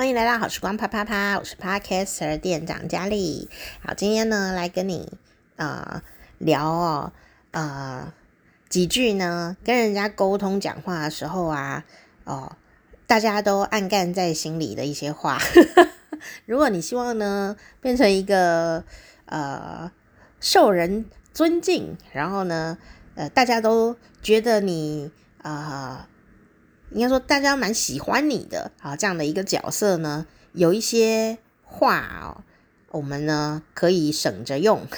欢迎来到好时光啪啪啪，我是 Podcaster 店长佳丽。好，今天呢来跟你呃聊哦呃几句呢，跟人家沟通讲话的时候啊哦，大家都暗干在心里的一些话。如果你希望呢变成一个呃受人尊敬，然后呢呃大家都觉得你啊。应该说，大家蛮喜欢你的啊，这样的一个角色呢，有一些话哦，我们呢可以省着用。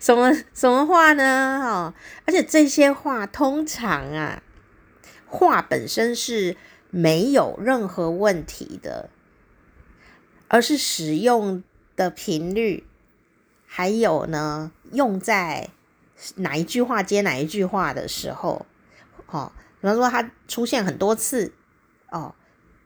什么什么话呢？哦，而且这些话通常啊，话本身是没有任何问题的，而是使用的频率，还有呢，用在哪一句话接哪一句话的时候，哦。比方说，它出现很多次，哦，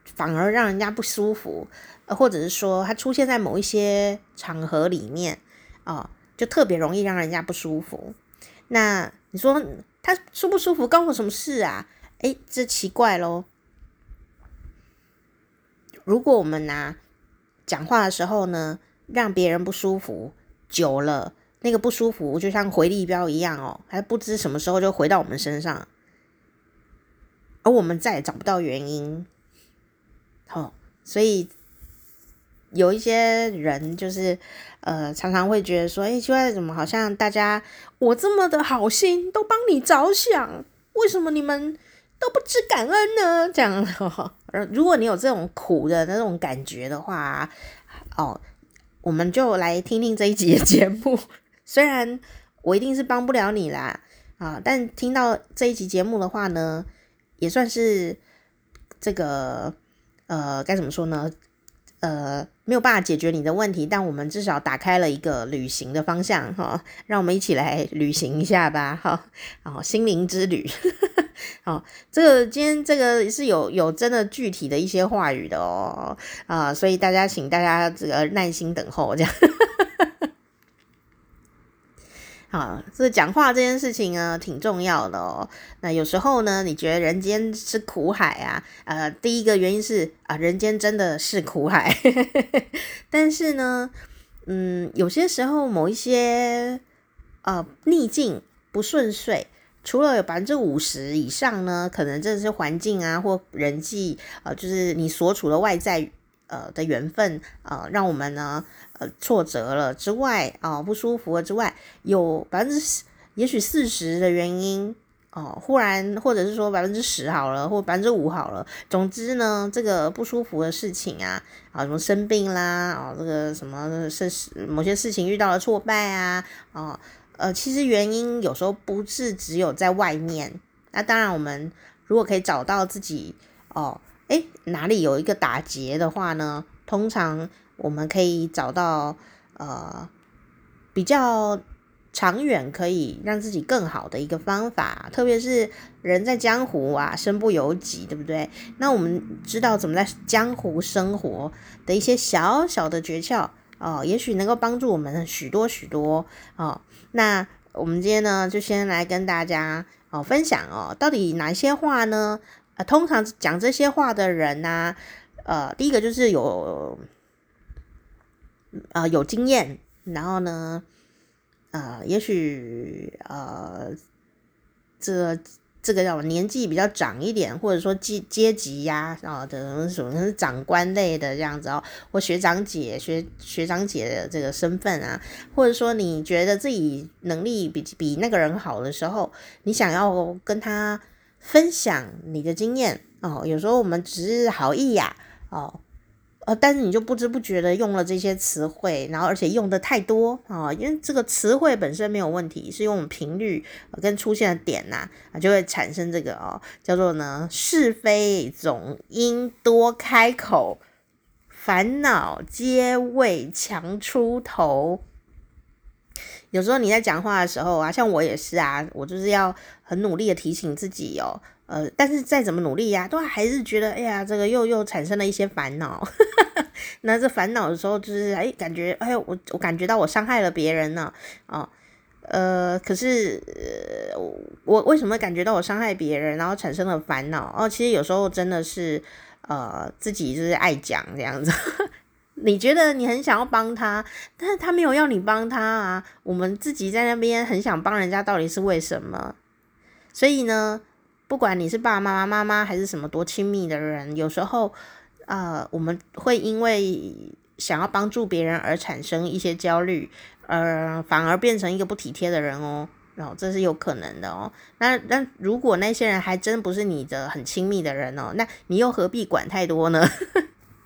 反而让人家不舒服，或者是说，它出现在某一些场合里面，哦，就特别容易让人家不舒服。那你说他舒不舒服，关我什么事啊？诶，这奇怪咯。如果我们拿讲话的时候呢，让别人不舒服久了，那个不舒服就像回力镖一样哦，还不知什么时候就回到我们身上。而我们再也找不到原因，好、哦，所以有一些人就是呃，常常会觉得说，哎，奇怪，怎么好像大家我这么的好心，都帮你着想，为什么你们都不知感恩呢？这样，如果你有这种苦的那种感觉的话，哦，我们就来听听这一集的节目。虽然我一定是帮不了你啦，啊，但听到这一集节目的话呢，也算是这个呃，该怎么说呢？呃，没有办法解决你的问题，但我们至少打开了一个旅行的方向哈、让我们一起来旅行一下吧，哈、哦，心灵之旅，哦，这个今天这个是有有真的具体的一些话语的哦，啊，所以大家请大家这个耐心等候这样。啊，这讲话这件事情呢，挺重要的哦。那有时候呢，你觉得人间是苦海啊？呃，第一个原因是啊，人间真的是苦海。但是呢，嗯，有些时候某一些呃逆境不顺遂，除了有百分之五十以上呢，可能这是环境啊或人际呃，就是你所处的外在。呃的缘分啊、呃，让我们呢挫折了之外啊、不舒服了之外，有百分之十，也许四十的原因哦、忽然或者是说百分之十好了，或百分之五好了，总之呢，这个不舒服的事情啊啊什么生病啦啊、这个什么是某些事情遇到了挫败啊啊呃，其实原因有时候不是只有在外面，那当然我们如果可以找到自己哦。诶，哪里有一个打结的话呢？通常我们可以找到呃比较长远可以让自己更好的一个方法。特别是人在江湖啊，身不由己，对不对？那我们知道怎么在江湖生活的一些小小的诀窍哦、也许能够帮助我们许多许多哦、那我们今天呢，就先来跟大家哦、分享哦，到底哪些话呢？通常讲这些话的人呢、呃，第一个就是有，呃，有经验，然后呢，呃，也许呃，这这个叫年纪比较长一点，或者说阶阶级呀啊的什么长官类的这样子哦，或学长姐学学长姐的这个身份啊，或者说你觉得自己能力比比那个人好的时候，你想要跟他。分享你的经验哦，有时候我们只是好意呀，哦，但是你就不知不觉的用了这些词汇，然后而且用的太多啊，因为这个词汇本身没有问题，是用频率跟出现的点呐啊，就会产生这个哦，叫做呢是非总应多开口，烦恼皆为强出头。有时候你在讲话的时候啊，像我也是啊，我就是要很努力的提醒自己哦，呃，但是再怎么努力呀、都还是觉得，哎呀，这个又又产生了一些烦恼。那这烦恼的时候，就是哎，感觉，哎呦，我我感觉到我伤害了别人呢，啊、哦，呃，可是我为什么感觉到我伤害别人，然后产生了烦恼？哦，其实有时候真的是，呃自己就是爱讲这样子。你觉得你很想要帮他，但是他没有要你帮他啊。我们自己在那边很想帮人家，到底是为什么？所以呢，不管你是爸爸妈妈、妈妈还是什么多亲密的人，有时候，呃，我们会因为想要帮助别人而产生一些焦虑，呃，反而变成一个不体贴的人哦。然后这是有可能的哦。那那如果那些人还真不是你的很亲密的人哦，那你又何必管太多呢？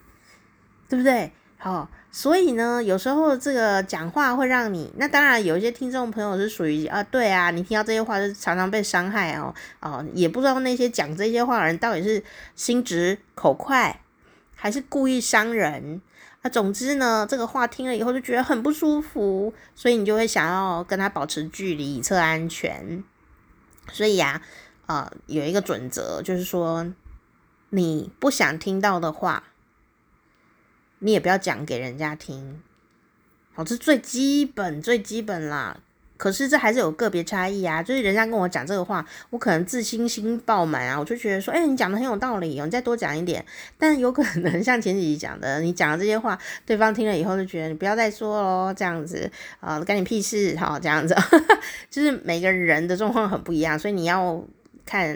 对不对？哦，所以呢，有时候这个讲话会让你，那当然有一些听众朋友是属于啊，对啊，你听到这些话是常常被伤害哦，哦，也不知道那些讲这些话的人到底是心直口快，还是故意伤人。那总之呢，这个话听了以后就觉得很不舒服，所以你就会想要跟他保持距离以测安全。所以呀，啊，呃，有一个准则就是说，你不想听到的话。你也不要讲给人家听，好，这最基本最基本啦。可是这还是有个别差异啊。就是人家跟我讲这个话，我可能自信心爆满啊，我就觉得说，哎、你讲的很有道理哦，你再多讲一点。但有可能像前几集讲的，你讲的这些话，对方听了以后就觉得你不要再说喽，这样子啊，干你屁事，好，这样子，就是每个人的状况很不一样，所以你要看。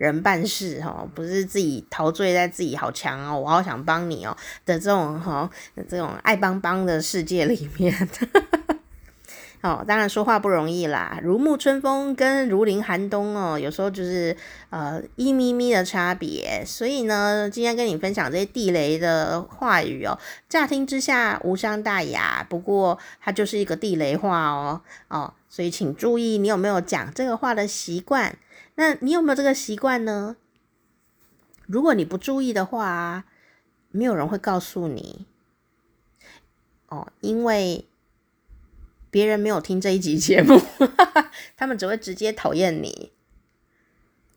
人办事哈，不是自己陶醉在自己好强哦，我好想帮你哦的这种哈，这种爱帮帮的世界里面，哦，当然说话不容易啦，如沐春风跟如临寒冬哦，有时候就是呃一咪咪的差别，所以呢，今天跟你分享这些地雷的话语哦，乍听之下无伤大雅，不过它就是一个地雷话哦，哦，所以请注意你有没有讲这个话的习惯。那你有没有这个习惯呢？如果你不注意的话，没有人会告诉你哦，因为别人没有听这一集节目，他们只会直接讨厌你，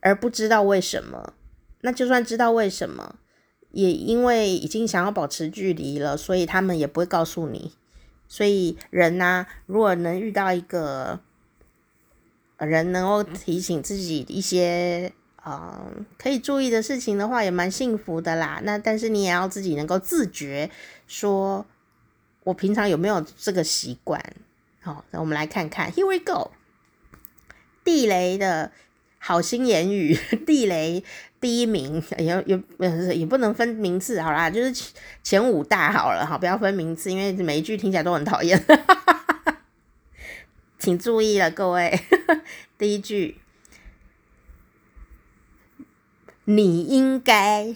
而不知道为什么。那就算知道为什么，也因为已经想要保持距离了，所以他们也不会告诉你。所以人呐，如果能遇到一个。人能够提醒自己一些呃可以注意的事情的话，也蛮幸福的啦。那但是你也要自己能够自觉，说我平常有没有这个习惯？好，那我们来看看，Here we go。地雷的好心言语，地雷第一名也也也不能分名次，好啦，就是前五大好了，好，不要分名次，因为每一句听起来都很讨厌。请注意了，各位，第一句，你应该。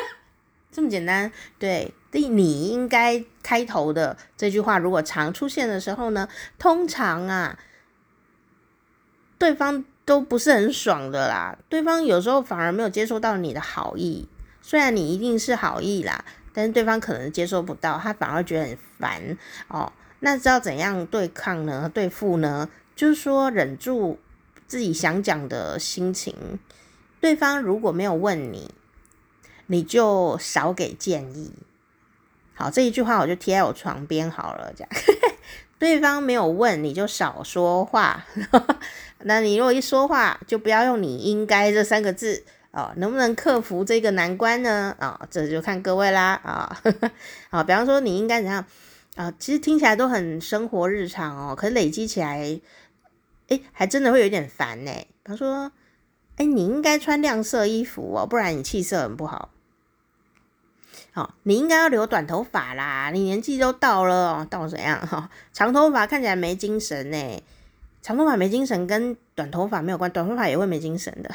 这么简单，对，第你应该开头的这句话，如果常出现的时候呢，通常啊，对方都不是很爽的啦，对方有时候反而没有接受到你的好意，虽然你一定是好意啦，但是对方可能接受不到，他反而觉得很烦。哦。那知道怎样对抗呢？对付呢？就是说忍住自己想讲的心情。对方如果没有问你，你就少给建议。好，这一句话我就贴在我床边好了。这样，对方没有问你就少说话。那你如果一说话，就不要用“你应该”这三个字哦。能不能克服这个难关呢？啊、哦，这就看各位啦。啊、哦，好，比方说你应该怎样？啊、其实听起来都很生活日常哦，可是累积起来，哎，还真的会有点烦呢。他说：“哎，你应该穿亮色衣服哦，不然你气色很不好。好、哦，你应该要留短头发啦，你年纪都到了哦，到怎样？哈、哦，长头发看起来没精神呢。长头发没精神跟短头发没有关，短头发也会没精神的。”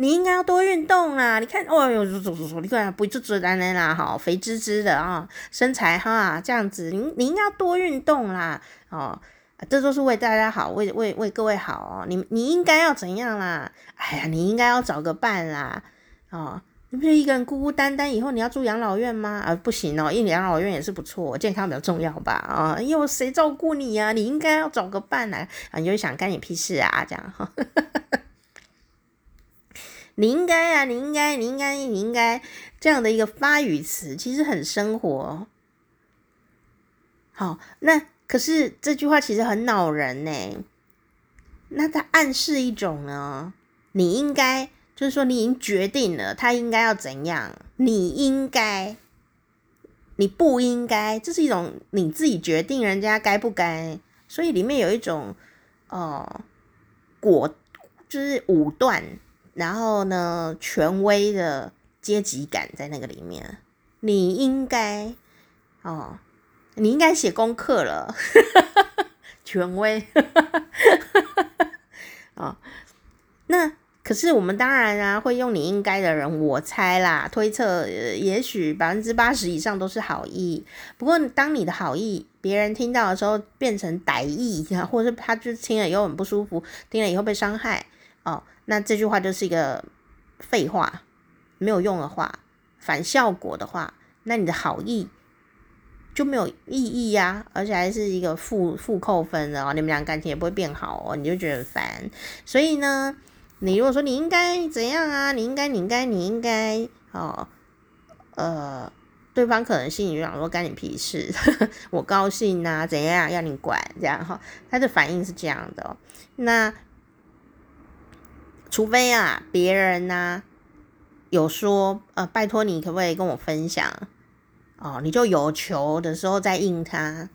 你应该要多运动啦！你看，哦哟，你看不就直男男啦，好肥滋滋的啊，身材哈这样子，你你应该要多运动啦，哦，这都是为大家好，为为为各位好哦。你你应该要怎样啦？哎呀，你应该要找个伴啦，哦，你不是一个人孤孤单单，以后你要住养老院吗？啊，不行哦，因为养老院也是不错，健康比较重要吧？啊、哦，因为谁照顾你呀？你应该要找个伴来啊，你就想干你屁事啊，这样哈。你应该啊，你应该，你应该，你应该这样的一个发语词，其实很生活。好，那可是这句话其实很恼人呢。那它暗示一种呢，你应该就是说你已经决定了他应该要怎样，你应该，你不应该，这是一种你自己决定人家该不该，所以里面有一种呃果，就是武断，然后呢权威的阶级感在那个里面，你应该哦，你应该写功课了，权威，啊、哦，那。可是我们当然啊，会用你应该的人，我猜啦，推测，也许百分之八十以上都是好意。不过，当你的好意别人听到的时候变成歹意，或者是他就听了以后很不舒服，听了以后被伤害，哦，那这句话就是一个废话，没有用的话，反效果的话，那你的好意就没有意义呀，而且还是一个负负扣分的哦，你们俩感情也不会变好哦，你就觉得很烦。所以呢。你如果说你应该怎样啊？你应该，你应该，你应该哦，呃，对方可能心里想说干你屁事，我高兴呐、啊，怎样要你管这样哈？他的反应是这样的、哦。那除非啊，别人呐、有说呃，拜托你可不可以跟我分享哦？你就有求的时候再应他。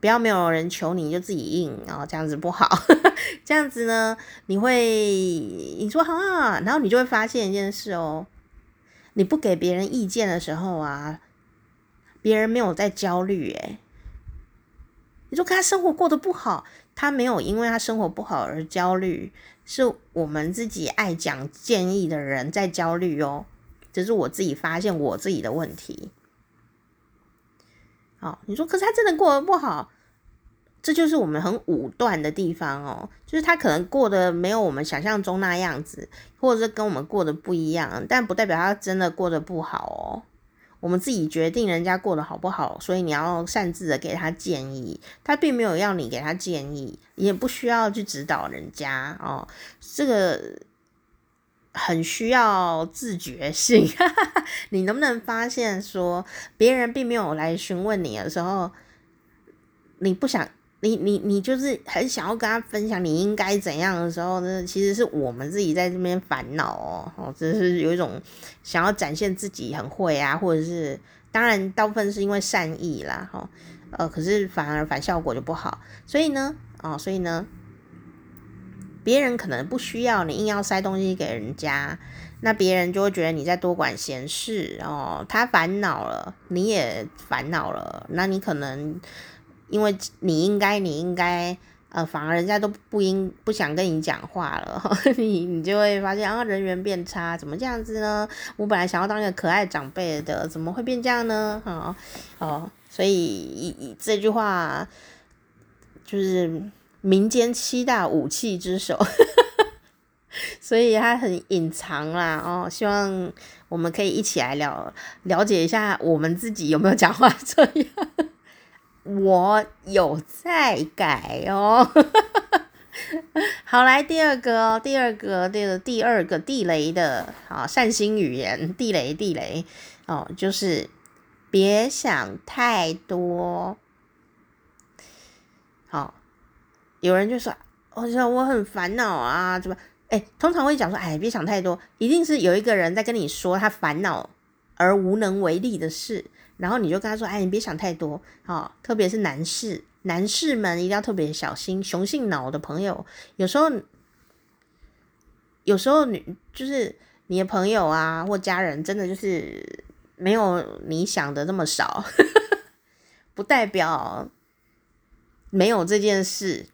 不要没有人求你就自己应，然后这样子不好。这样子呢，你会你说好啊，然后你就会发现一件事哦，你不给别人意见的时候啊，别人没有在焦虑诶。你说他生活过得不好，他没有因为他生活不好而焦虑，是我们自己爱讲建议的人在焦虑哦。这是我自己发现我自己的问题。哦，你说，可是他真的过得不好，这就是我们很武断的地方哦。就是他可能过得没有我们想象中那样子，或者是跟我们过得不一样，但不代表他真的过得不好哦。我们自己决定人家过得好不好，所以你要擅自的给他建议，他并没有要你给他建议，也不需要去指导人家哦。这个。很需要自觉性，你能不能发现说，别人并没有来询问你的时候，你不想，你你你就是很想要跟他分享你应该怎样的时候呢？其实是我们自己在这边烦恼哦，哦，只是有一种想要展现自己很会啊，或者是当然大部分是因为善意啦，哈，呃，可是反而反效果就不好，所以呢，哦，所以呢。别人可能不需要你硬要塞东西给人家，那别人就会觉得你在多管闲事哦。他烦恼了，你也烦恼了，那你可能因为你应该，你应该，呃，反而人家都不应不想跟你讲话了，你你就会发现啊，人缘变差，怎么这样子呢？我本来想要当一个可爱长辈的，怎么会变这样呢？哦哦，所以这句话就是。民间七大武器之首，所以它很隐藏啦哦。希望我们可以一起来了了解一下我们自己有没有讲话这样。我有在改哦。好，来第二个哦，第二个这个第二个地雷的啊，善心语言地雷地雷哦，就是别想太多。好。有人就说：“我说我很烦恼啊，怎么？哎，通常会讲说，哎，别想太多，一定是有一个人在跟你说他烦恼而无能为力的事，然后你就跟他说，哎，你别想太多，哦，特别是男士，男士们一定要特别小心，雄性脑的朋友，有时候，有时候你就是你的朋友啊或家人，真的就是没有你想的那么少，不代表没有这件事。”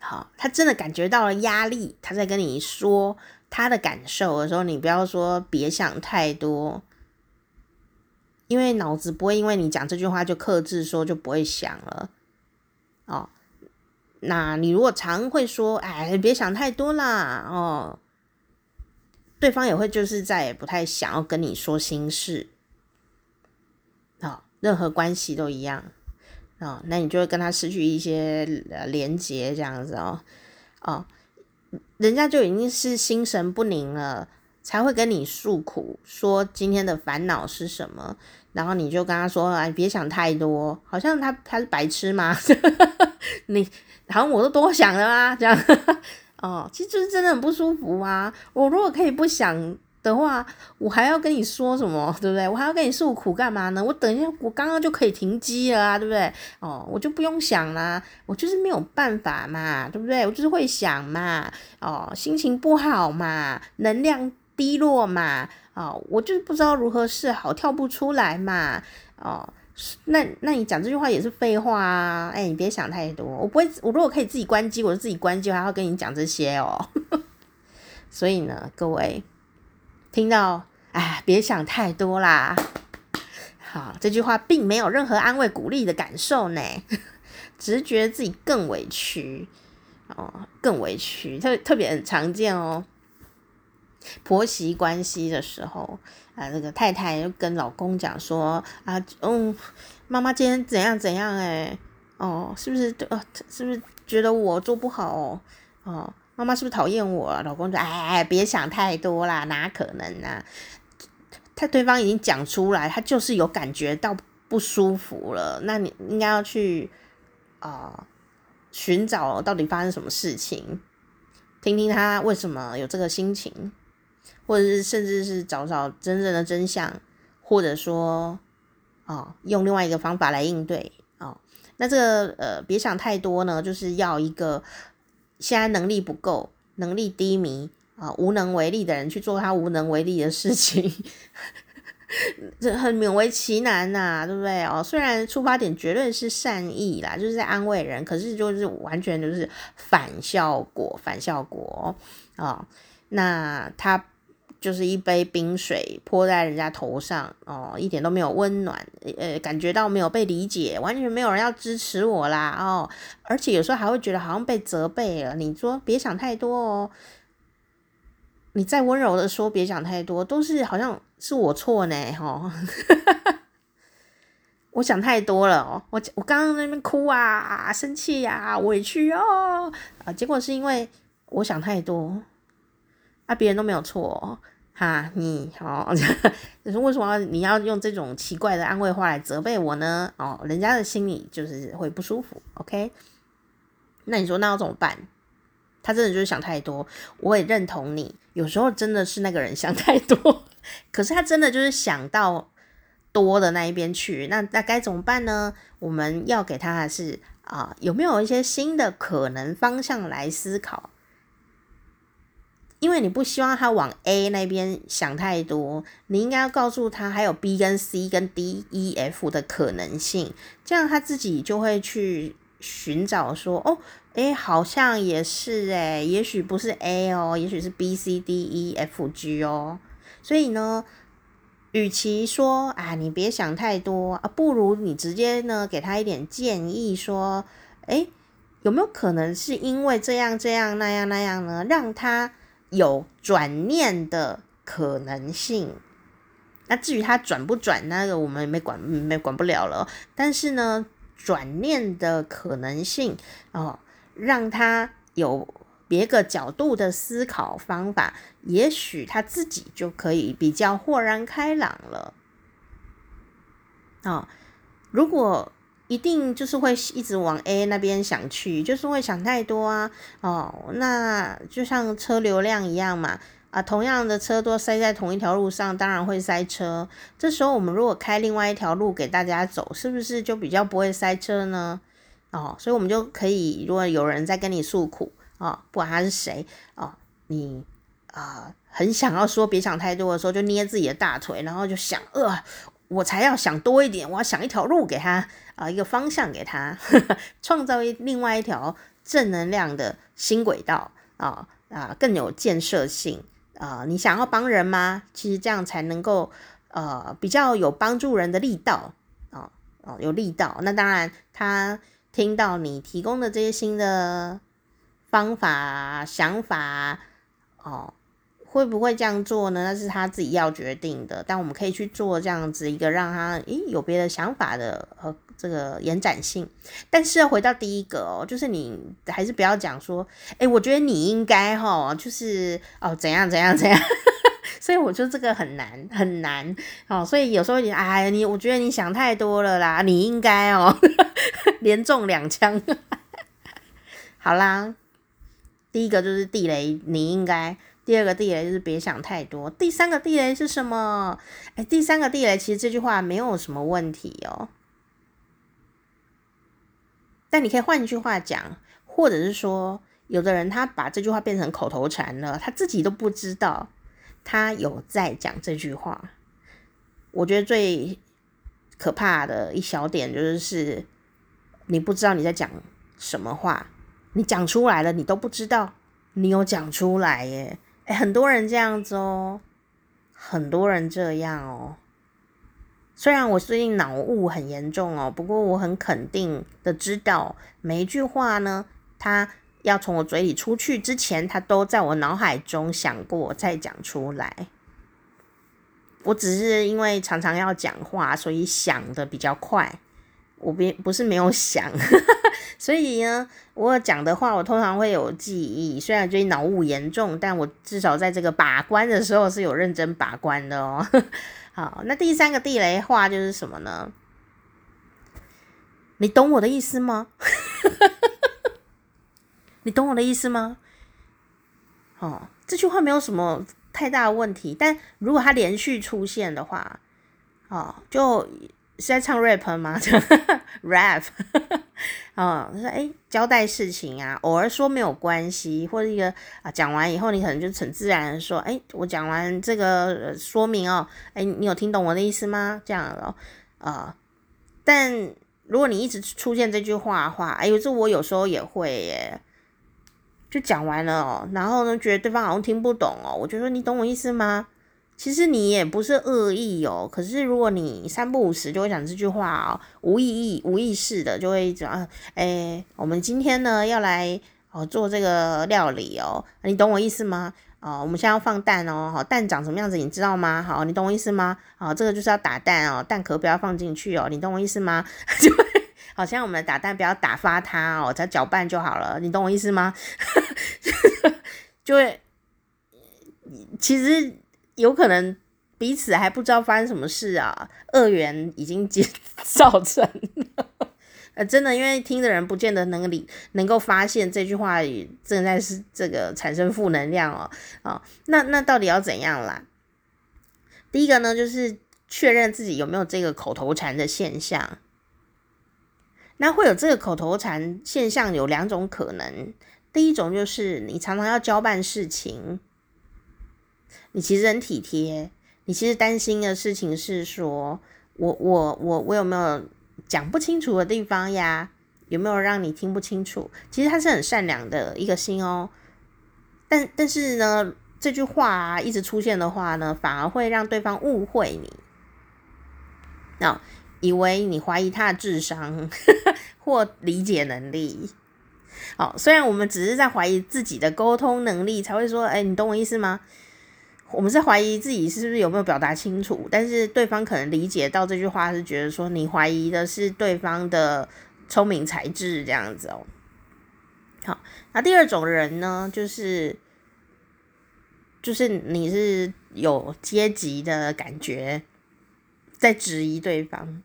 好，他真的感觉到了压力，他在跟你说他的感受的时候，你不要说别想太多，因为脑子不会因为你讲这句话就克制说就不会想了。哦，那你如果常会说，哎，别想太多啦，哦，对方也会就是再也不太想要跟你说心事。好，哦，任何关系都一样。哦，那你就会跟他失去一些连接，这样子哦，哦，人家就已经是心神不宁了，才会跟你诉苦，说今天的烦恼是什么，然后你就跟他说，哎，别想太多，好像他他是白痴吗？你好像我都多想了啊，这样，哦，其实就是真的很不舒服啊。我如果可以不想的话，我还要跟你说什么，对不对？我还要跟你诉苦干嘛呢？我等一下，我刚刚就可以停机了啊，对不对？哦，我就不用想啦，我就是没有办法嘛，对不对？我就是会想嘛，哦，心情不好嘛，能量低落嘛，哦，我就是不知道如何是好，跳不出来嘛，哦，那那你讲这句话也是废话啊，哎，你别想太多，我不会，我如果可以自己关机，我就自己关机，我还要跟你讲这些哦。所以呢，各位。听到，哎，别想太多啦。好，这句话并没有任何安慰、鼓励的感受呢，只是觉得自己更委屈哦，更委屈，特特别很常见哦。婆媳关系的时候啊，这个太太就跟老公讲说啊，嗯，妈妈今天怎样怎样哎，哦，是不是呃，是不是觉得我做不好哦？哦。妈妈是不是讨厌我？老公说：“哎，别想太多啦，哪可能、啊？他对方已经讲出来，他就是有感觉到不舒服了。那你应该要去啊、寻找到底发生什么事情，听听他为什么有这个心情，或者是甚至是找找真正的真相，或者说哦、用另外一个方法来应对啊、呃。那这个呃，别想太多呢，就是要一个。”现在能力不够，能力低迷啊，无能为力的人去做他无能为力的事情，这很勉为其难呐、对不对哦？虽然出发点绝对是善意啦，就是在安慰人，可是就是完全就是反效果，反效果、哦。那他。就是一杯冰水泼在人家头上哦，一点都没有温暖，呃，感觉到没有被理解，完全没有人要支持我啦哦，而且有时候还会觉得好像被责备了。你说别想太多哦，你再温柔的说别想太多，都是好像是我错呢哈、哦，我想太多了哦，我我刚刚那边哭啊，生气呀、委屈哦，啊，结果是因为我想太多。啊，别人都没有错，哈，你哦，可 是为什么你要用这种奇怪的安慰话来责备我呢？哦，人家的心里就是会不舒服，OK？那你说那要怎么办？他真的就是想太多，我也认同你，有时候真的是那个人想太多，可是他真的就是想到多的那一边去，那那该怎么办呢？我们要给他的是啊，有没有一些新的可能方向来思考？因为你不希望他往 A 那边想太多，你应该要告诉他还有 B 跟 C 跟 D、E、F 的可能性，这样他自己就会去寻找说，哦，诶，好像也是诶，也许不是 A 哦，也许是 B、C、D、E、F、G 哦。所以呢，与其说啊，你别想太多啊，不如你直接呢给他一点建议，说，诶，有没有可能是因为这样这样那样那样呢，让他。有转念的可能性，那至于他转不转，那个我们也没管，没管不了了。但是呢，转念的可能性哦，让他有别个角度的思考方法，也许他自己就可以比较豁然开朗了。哦，如果。一定就是会一直往 A 那边想去，就是会想太多啊。哦，那就像车流量一样嘛。啊，同样的车都塞在同一条路上，当然会塞车。这时候我们如果开另外一条路给大家走，是不是就比较不会塞车呢？哦，所以我们就可以，如果有人在跟你诉苦啊，哦，不管他是谁哦，你啊，很想要说别想太多的时候，就捏自己的大腿，然后就想，呃。我才要想多一点，我要想一条路给他啊、呃，一个方向给他，呵 呵创造一另外一条正能量的新轨道啊啊，更有建设性啊、呃！你想要帮人吗？其实这样才能够呃比较有帮助人的力道啊哦，有力道。那当然，他听到你提供的这些新的方法、想法哦。会不会这样做呢？那是他自己要决定的。但我们可以去做这样子一个让他诶有别的想法的和这个延展性。但是回到第一个哦，就是你还是不要讲说，诶我觉得你应该哈，就是哦怎样怎样怎样。所以我觉得这个很难很难哦。所以有时候你哎你，我觉得你想太多了啦。你应该哦，连中两枪。好啦。第一个就是地雷，你应该；第二个地雷就是别想太多；第三个地雷是什么？哎，第三个地雷其实这句话没有什么问题哦。但你可以换一句话讲，或者是说，有的人他把这句话变成口头禅了，他自己都不知道他有在讲这句话。我觉得最可怕的一小点就是，你不知道你在讲什么话，你讲出来了，你都不知道你有讲出来耶。诶，很多人这样子哦，很多人这样哦。虽然我最近脑雾很严重哦，不过我很肯定的知道，每一句话呢，它要从我嘴里出去之前，它都在我脑海中想过再讲出来。我只是因为常常要讲话，所以想的比较快。我别不是没有想，所以呢，我讲的话我通常会有记忆。虽然最近脑雾严重，但我至少在这个把关的时候是有认真把关的哦。好，那第三个地雷话就是什么呢？你懂我的意思吗？你懂我的意思吗？哦，这句话没有什么太大的问题，但如果它连续出现的话，哦，就是在唱 rap 吗？rap。啊，他说：“哎，交代事情啊，偶尔说没有关系，或者一个啊，讲完以后你可能就很自然的说，哎，我讲完这个说明哦，哎，你有听懂我的意思吗？这样了，啊，但如果你一直出现这句话的话，哎呦，这我有时候也会耶，就讲完了哦，然后呢，觉得对方好像听不懂哦，我就说你懂我意思吗？”其实你也不是恶意哦，可是如果你三不五时就会讲这句话哦，无意义、无意识的就会讲，哎，我们今天呢要来哦做这个料理哦，你懂我意思吗？哦，我们现在要放蛋哦，蛋长什么样子你知道吗？好，你懂我意思吗？好，这个就是要打蛋哦，蛋壳不要放进去哦，你懂我意思吗？就会好像我们打蛋不要打发它哦，只要搅拌就好了，你懂我意思吗？就会，其实。有可能彼此还不知道发生什么事啊，恶缘已经结造成了。呃，真的，因为听的人不见得能理，能够发现这句话正在是这个产生负能量哦。哦，那那到底要怎样啦？第一个呢，就是确认自己有没有这个口头禅的现象。那会有这个口头禅现象有两种可能，第一种就是你常常要交办事情。你其实很体贴，你其实担心的事情是说，我我我我有没有讲不清楚的地方呀？有没有让你听不清楚？其实他是很善良的一个心哦，但但是呢，这句话一直出现的话呢，反而会让对方误会你，那、以为你怀疑他的智商 或理解能力。好、哦，虽然我们只是在怀疑自己的沟通能力，才会说，哎，你懂我意思吗？我们是怀疑自己是不是有没有表达清楚，但是对方可能理解到这句话是觉得说你怀疑的是对方的聪明才智这样子哦。好，那第二种人呢，就是就是你是有阶级的感觉，在质疑对方，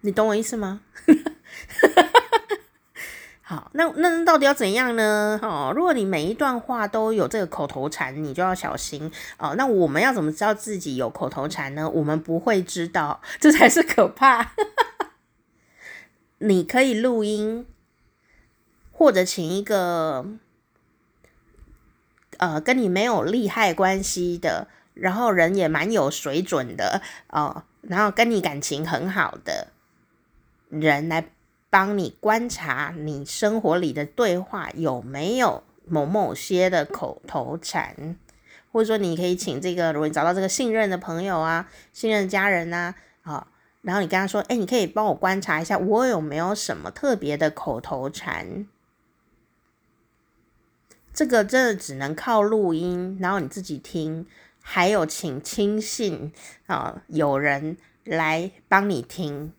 你懂我意思吗？好，那那到底要怎样呢？哦，如果你每一段话都有这个口头禅，你就要小心哦。那我们要怎么知道自己有口头禅呢？我们不会知道，这才是可怕。你可以录音，或者请一个呃跟你没有利害关系的，然后人也蛮有水准的哦，然后跟你感情很好的人来。帮你观察你生活里的对话有没有某某些的口头禅，或者说你可以请这个，如果你找到这个信任的朋友啊、信任的家人呐，啊，然后你跟他说，哎，你可以帮我观察一下，我有没有什么特别的口头禅？这个真的只能靠录音，然后你自己听，还有请亲信啊，有人来帮你听。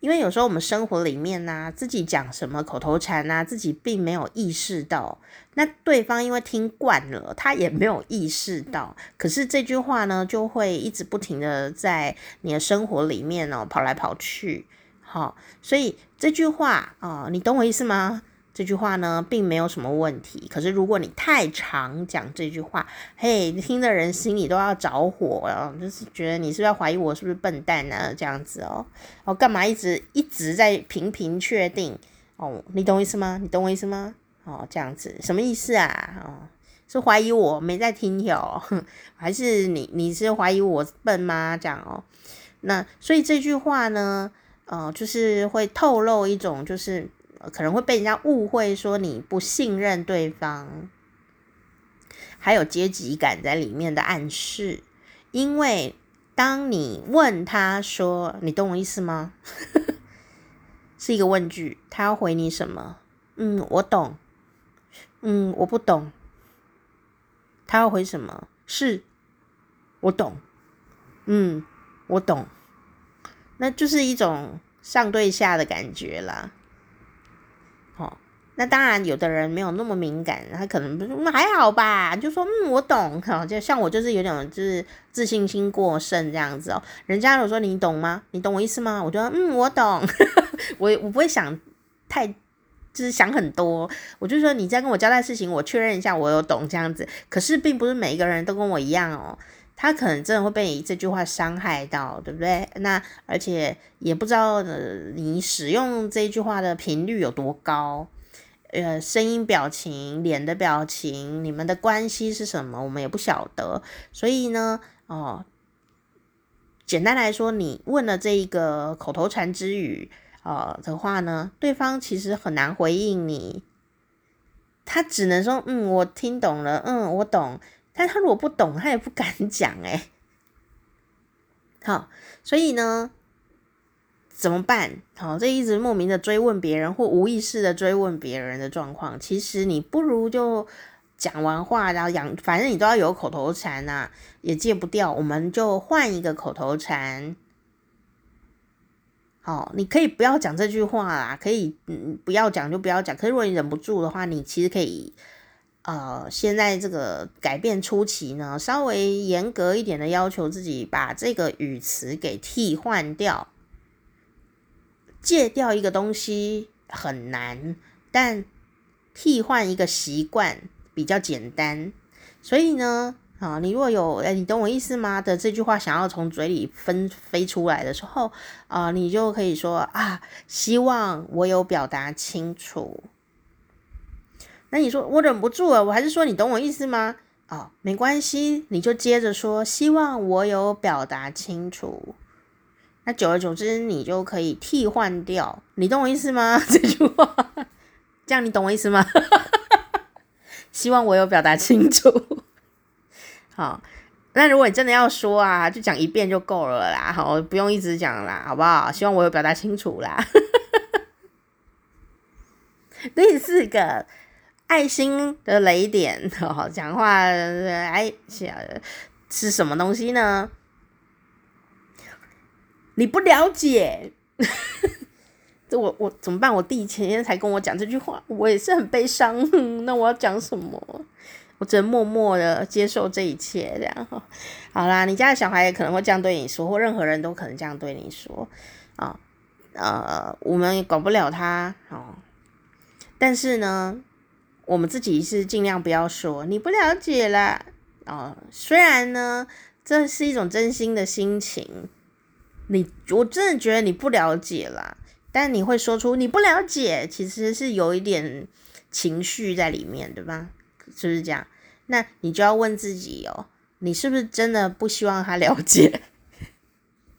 因为有时候我们生活里面呢、自己讲什么口头禅啊，自己并没有意识到。那对方因为听惯了，他也没有意识到。可是这句话呢，就会一直不停的在你的生活里面哦跑来跑去。好，所以这句话啊、你懂我意思吗？这句话呢，并没有什么问题。可是如果你太常讲这句话，嘿，听的人心里都要着火了，就是觉得你是不是要怀疑我是不是笨蛋呢？这样子哦，哦，干嘛一直一直在频频确定？哦，你懂我意思吗？你懂我意思吗？哦，这样子什么意思啊？哦，是怀疑我没在听哟？还是你你是怀疑我笨吗？这样哦，那所以这句话呢，呃，就是会透露一种就是。可能会被人家误会说你不信任对方，还有阶级感在里面的暗示。因为当你问他说：“你懂我意思吗？” 是一个问句，他要回你什么？嗯，我懂。嗯，我不懂。他要回什么？是，我懂。嗯，我懂。那就是一种上对下的感觉啦。那当然，有的人没有那么敏感，他可能不是，还好吧，就说嗯，我懂。哈，就像我就是有点就是自信心过剩这样子哦。人家如果说你懂吗？你懂我意思吗？我觉得嗯，我懂。我我不会想太就是想很多，我就说你在跟我交代事情，我确认一下我有懂这样子。可是并不是每一个人都跟我一样哦，他可能真的会被你这句话伤害到，对不对？那而且也不知道，你使用这句话的频率有多高，呃，声音、表情、脸的表情，你们的关系是什么，我们也不晓得。所以呢，哦，简单来说，你问了这一个口头禅之语，呃的话呢，对方其实很难回应你，他只能说，嗯，我听懂了，嗯，我懂。但他如果不懂，他也不敢讲哎。好，所以呢，怎么办？好，这一直莫名的追问别人，或无意识的追问别人的状况，其实你不如就讲完话，然后养，反正你都要有口头禅呐，也戒不掉，我们就换一个口头禅。好，你可以不要讲这句话啦，可以嗯不要讲就不要讲。可是如果你忍不住的话，你其实可以。呃，现在这个改变初期呢，稍微严格一点的要求自己，把这个语词给替换掉，戒掉一个东西很难，但替换一个习惯比较简单。所以呢，啊，你如果有哎，你懂我意思吗？的这句话想要从嘴里分飞出来的时候，啊，你就可以说啊，希望我有表达清楚。那你说我忍不住了，我还是说你懂我意思吗？哦，没关系，你就接着说，希望我有表达清楚。那久而久之，你就可以替换掉，你懂我意思吗？这句话，这样你懂我意思吗？希望我有表达清楚。好，那如果你真的要说啊，就讲一遍就够了啦，好，不用一直讲啦，好不好？希望我有表达清楚啦。第四个。爱心的雷点，哦，讲话哎，是什么东西呢？你不了解，这我我怎么办？我弟前天才跟我讲这句话，我也是很悲伤。那我要讲什么？我只能默默的接受这一切，这样。好啦，你家的小孩也可能会这样对你说，或任何人都可能这样对你说啊。呃，我们也管不了他哦，但是呢。我们自己是尽量不要说你不了解啦，哦，虽然呢，这是一种真心的心情，你我真的觉得你不了解啦，但你会说出你不了解，其实是有一点情绪在里面，对吧？是不是这样？那你就要问自己哦，你是不是真的不希望他了解？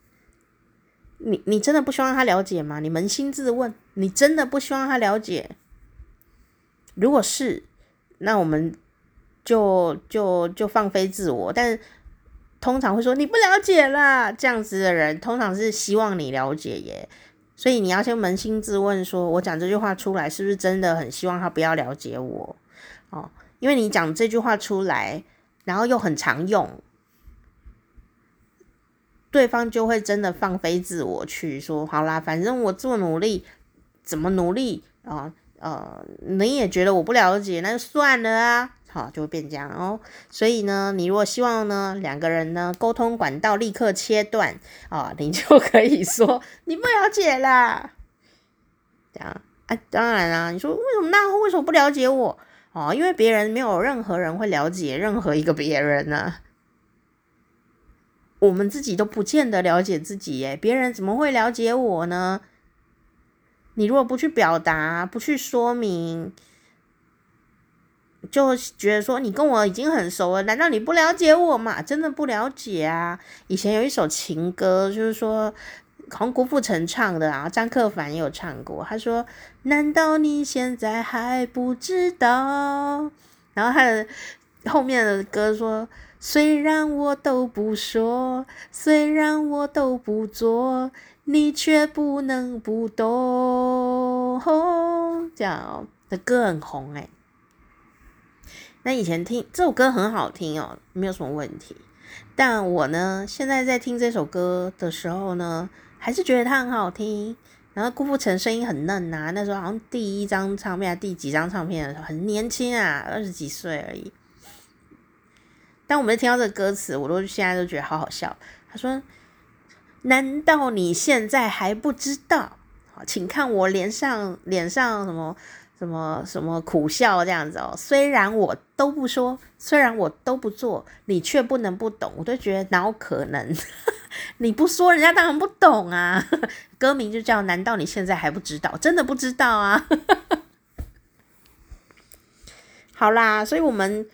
你你真的不希望他了解吗？你扪心自问，你真的不希望他了解？如果是，那我们就就就放飞自我。但通常会说你不了解啦，这样子的人通常是希望你了解耶。所以你要先扪心自问说，我讲这句话出来，是不是真的很希望他不要了解我？哦，因为你讲这句话出来，然后又很常用，对方就会真的放飞自我去说，好啦，反正我做努力，怎么努力啊？呃，你也觉得我不了解，那就算了啊，好，就会变这样哦。所以呢，你如果希望呢，两个人呢沟通管道立刻切断啊，你就可以说你不了解啦，这样啊，当然啊，你说为什么那为什么不了解我？哦，因为别人没有任何人会了解任何一个别人呢、啊。我们自己都不见得了解自己耶，别人怎么会了解我呢？你如果不去表达，不去说明，就觉得说你跟我已经很熟了，难道你不了解我吗？真的不了解啊！以前有一首情歌，就是说。好像郭富城唱的啊，张克凡也有唱过。他说：“难道你现在还不知道？”然后他的后面的歌说：“虽然我都不说，虽然我都不做，你却不能不懂。”这样的歌很红哎。那以前听这首歌很好听哦，没有什么问题。但我呢，现在在听这首歌的时候呢，还是觉得它很好听，然后郭富城声音很嫩呐，那时候好像第一张唱片，第几张唱片的时候很年轻啊，二十几岁而已。当我们听到这个歌词，我都现在都觉得好好笑。他说：“难道你现在还不知道？请看我脸上脸上什么？”什么什么苦笑这样子哦，虽然我都不说，虽然我都不做，你却不能不懂，我都觉得哪有可能？你不说，人家当然不懂啊。歌名就叫“难道你现在还不知道？”真的不知道啊。好啦，所以我们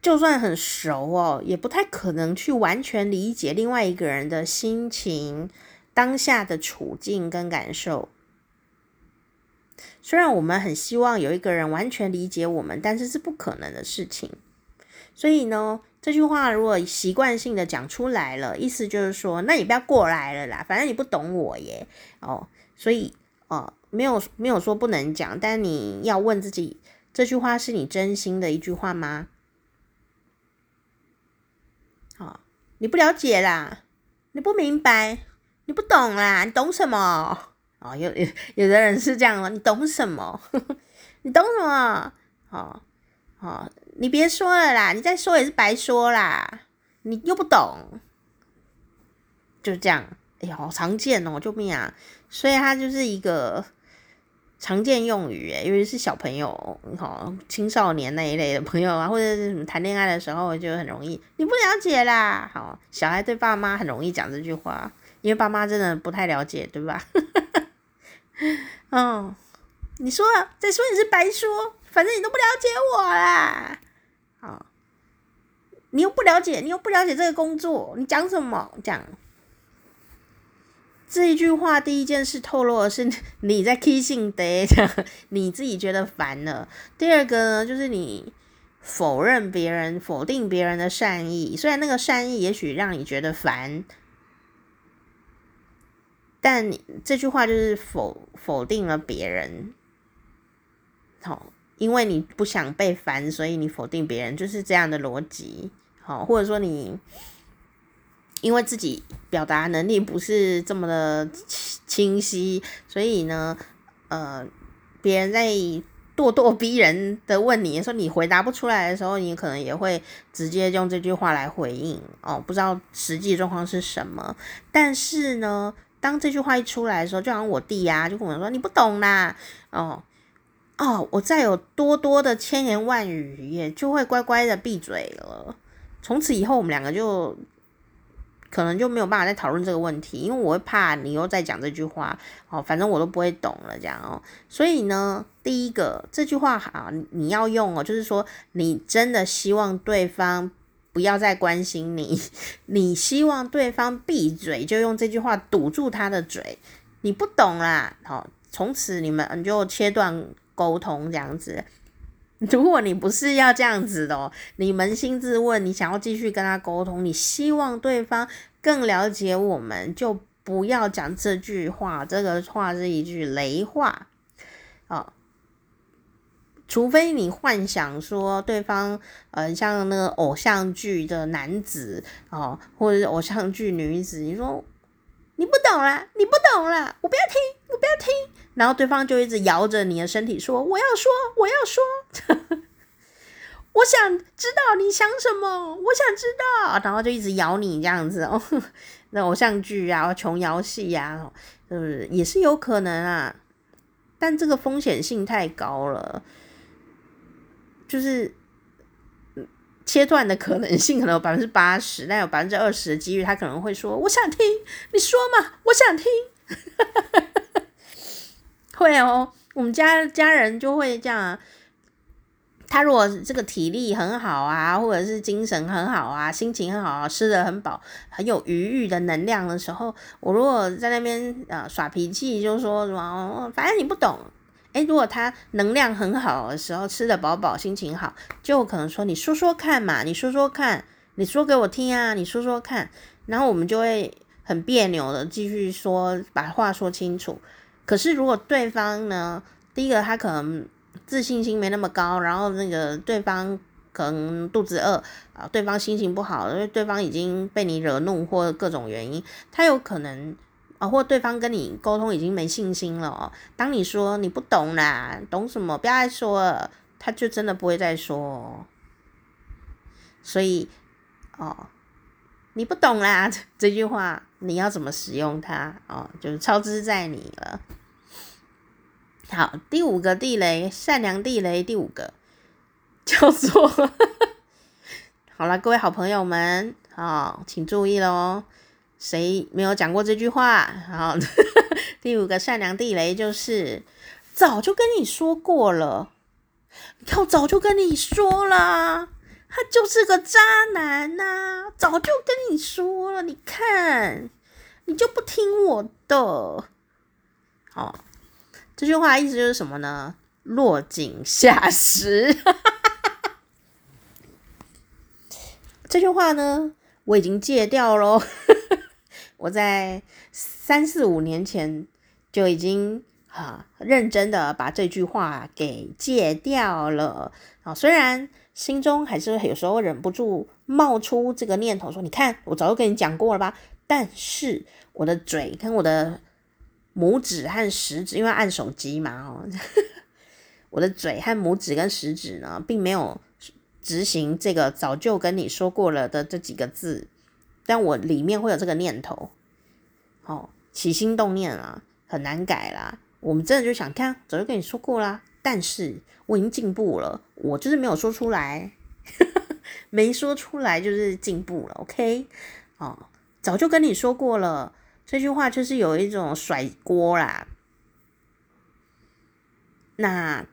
就算很熟哦，也不太可能去完全理解另外一个人的心情、当下的处境跟感受。虽然我们很希望有一个人完全理解我们，但是是不可能的事情。所以呢，这句话如果习惯性的讲出来了，意思就是说，那你不要过来了啦，反正你不懂我耶。哦，所以哦，没有没有说不能讲，但你要问自己，这句话是你真心的一句话吗？好，哦，你不了解啦，你不明白，你不懂啦，你懂什么？哦，有有有的人是这样的，你懂什么？你懂什么？哦哦，你别说了啦，你再说也是白说啦，你又不懂，就这样。哎呀，好常见哦，救命啊！所以它就是一个常见用语，哎，尤其是小朋友，好青少年那一类的朋友啊，或者是什么谈恋爱的时候，就很容易，你不了解啦。好，小孩对爸妈很容易讲这句话，因为爸妈真的不太了解，对吧？嗯，你说再说也是白说，反正你都不了解我啦。好，你又不了解，你又不了解这个工作，你讲什么讲？这一句话第一件事透露的是你在 kissing day，你自己觉得烦了。第二个呢，就是你否认别人、否定别人的善意，虽然那个善意也许让你觉得烦。但这句话就是否否定了别人，好，因为你不想被烦，所以你否定别人，就是这样的逻辑，好，或者说你因为自己表达能力不是这么的清晰，所以呢，呃，别人在咄咄逼人的问你说你回答不出来的时候，你可能也会直接用这句话来回应，哦，不知道实际状况是什么，但是呢。当这句话一出来的时候，就好像我弟呀、就跟我说：“你不懂啦，哦哦，我再有多多的千言万语，也就会乖乖的闭嘴了。从此以后，我们两个就可能就没有办法再讨论这个问题，因为我会怕你又再讲这句话，哦，反正我都不会懂了，这样哦。所以呢，第一个这句话啊，你要用哦，就是说你真的希望对方。”不要再关心你，你希望对方闭嘴，就用这句话堵住他的嘴。你不懂啦，好，从此你们就切断沟通这样子。如果你不是要这样子的哦，你扪心自问，你想要继续跟他沟通，你希望对方更了解我们，就不要讲这句话。这个话是一句雷话，除非你幻想说对方，呃，像那个偶像剧的男子哦，或者是偶像剧女子，你说你不懂啦，你不懂啦，我不要听，我不要听，然后对方就一直摇着你的身体说我要说，我要说，我想知道你想什么，我想知道，然后就一直咬你这样子哦，那偶像剧啊，琼瑶戏呀，是不是也是有可能啊？但这个风险性太高了，就是切断的可能性可能有百分之八十，但有百分之二十的几率，他可能会说：“我想听，你说嘛，我想听。”会哦，我们家家人就会这样。他如果这个体力很好啊，或者是精神很好啊，心情很好啊，吃的很饱，很有余裕的能量的时候，我如果在那边呃耍脾气，就说什么，反正你不懂。诶，如果他能量很好的时候，吃得饱饱，心情好，就可能说你说说看嘛，你说说看，你说给我听啊，你说说看，然后我们就会很别扭的继续说，把话说清楚。可是如果对方呢，第一个他可能。自信心没那么高，然后那个对方可能肚子饿啊，对方心情不好，因为对方已经被你惹怒或各种原因，他有可能啊，或对方跟你沟通已经没信心了哦。当你说你不懂啦，懂什么？不要再说了，他就真的不会再说。所以哦，你不懂啦，这句话你要怎么使用它哦，就是操之在你了。好，第五个地雷，善良地雷。第五个叫做，好了，各位好朋友们，好，请注意喽。谁没有讲过这句话？好，第五个善良地雷就是，早就跟你说过了，你看早就跟你说了，他就是个渣男呐、早就跟你说了，你看，你就不听我的，好。这句话意思就是什么呢？落井下石。这句话呢，我已经戒掉喽。我在三四五年前就已经啊认真的把这句话给戒掉了啊。虽然心中还是有时候忍不住冒出这个念头，说：“你看，我早就跟你讲过了吧。”但是我的嘴跟我的。拇指和食指，因为按手机嘛，哦，我的嘴和拇指跟食指呢，并没有执行这个早就跟你说过了的这几个字，但我里面会有这个念头，哦，起心动念啊，很难改啦。我们真的就想看，早就跟你说过啦，但是我已经进步了，我就是没有说出来，没说出来就是进步了，OK？哦，早就跟你说过了。这句话就是有一种甩锅啦，那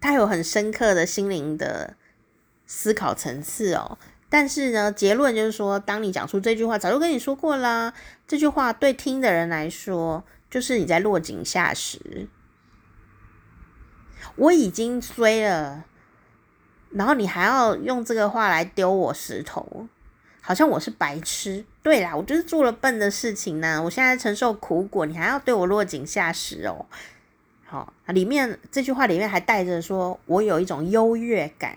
他有很深刻的心灵的思考层次哦。但是呢，结论就是说，当你讲出这句话，早就跟你说过啦，这句话对听的人来说，就是你在落井下石。我已经衰了，然后你还要用这个话来丢我石头。好像我是白痴，对啦，我就是做了笨的事情呢。我现在承受苦果，你还要对我落井下石哦。好，里面这句话里面还带着说我有一种优越感，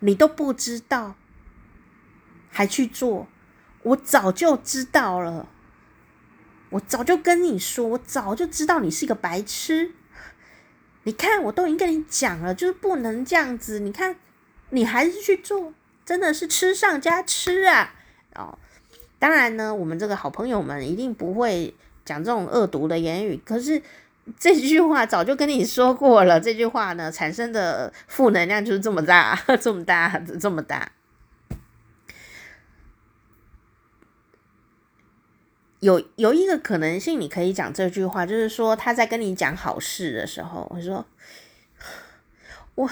你都不知道，还去做，我早就知道了，我早就跟你说，我早就知道你是一个白痴。你看，我都已经跟你讲了，就是不能这样子。你看，你还是去做。真的是吃上加吃啊！哦，当然呢，我们这个好朋友们一定不会讲这种恶毒的言语。可是这句话早就跟你说过了，这句话呢产生的负能量就是这么大，这么大，这么大。有有一个可能性，你可以讲这句话，就是说他在跟你讲好事的时候，我说我。